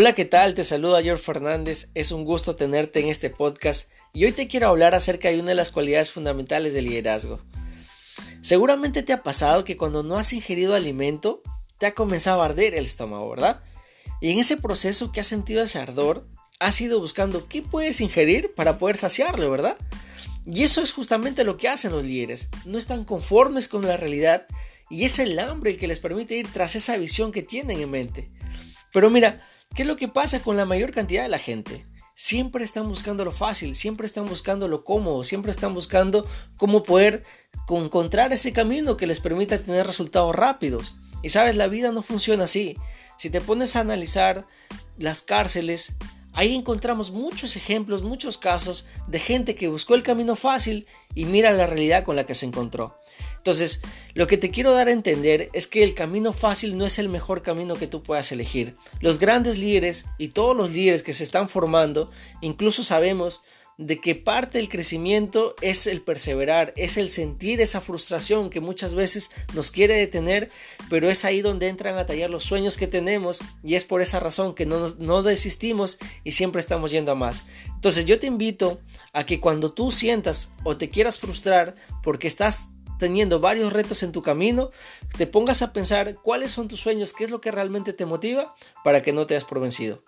Hola, ¿qué tal? Te saluda George Fernández. Es un gusto tenerte en este podcast y hoy te quiero hablar acerca de una de las cualidades fundamentales del liderazgo. Seguramente te ha pasado que cuando no has ingerido alimento, te ha comenzado a arder el estómago, ¿verdad? Y en ese proceso que has sentido ese ardor, has ido buscando qué puedes ingerir para poder saciarlo, ¿verdad? Y eso es justamente lo que hacen los líderes. No están conformes con la realidad y es el hambre el que les permite ir tras esa visión que tienen en mente. Pero mira, ¿Qué es lo que pasa con la mayor cantidad de la gente? Siempre están buscando lo fácil, siempre están buscando lo cómodo, siempre están buscando cómo poder encontrar ese camino que les permita tener resultados rápidos. Y sabes, la vida no funciona así. Si te pones a analizar las cárceles, ahí encontramos muchos ejemplos, muchos casos de gente que buscó el camino fácil y mira la realidad con la que se encontró. Entonces, lo que te quiero dar a entender es que el camino fácil no es el mejor camino que tú puedas elegir. Los grandes líderes y todos los líderes que se están formando, incluso sabemos de que parte del crecimiento es el perseverar, es el sentir esa frustración que muchas veces nos quiere detener, pero es ahí donde entran a tallar los sueños que tenemos y es por esa razón que no, no desistimos y siempre estamos yendo a más. Entonces yo te invito a que cuando tú sientas o te quieras frustrar porque estás teniendo varios retos en tu camino, te pongas a pensar cuáles son tus sueños, qué es lo que realmente te motiva para que no te hayas por vencido.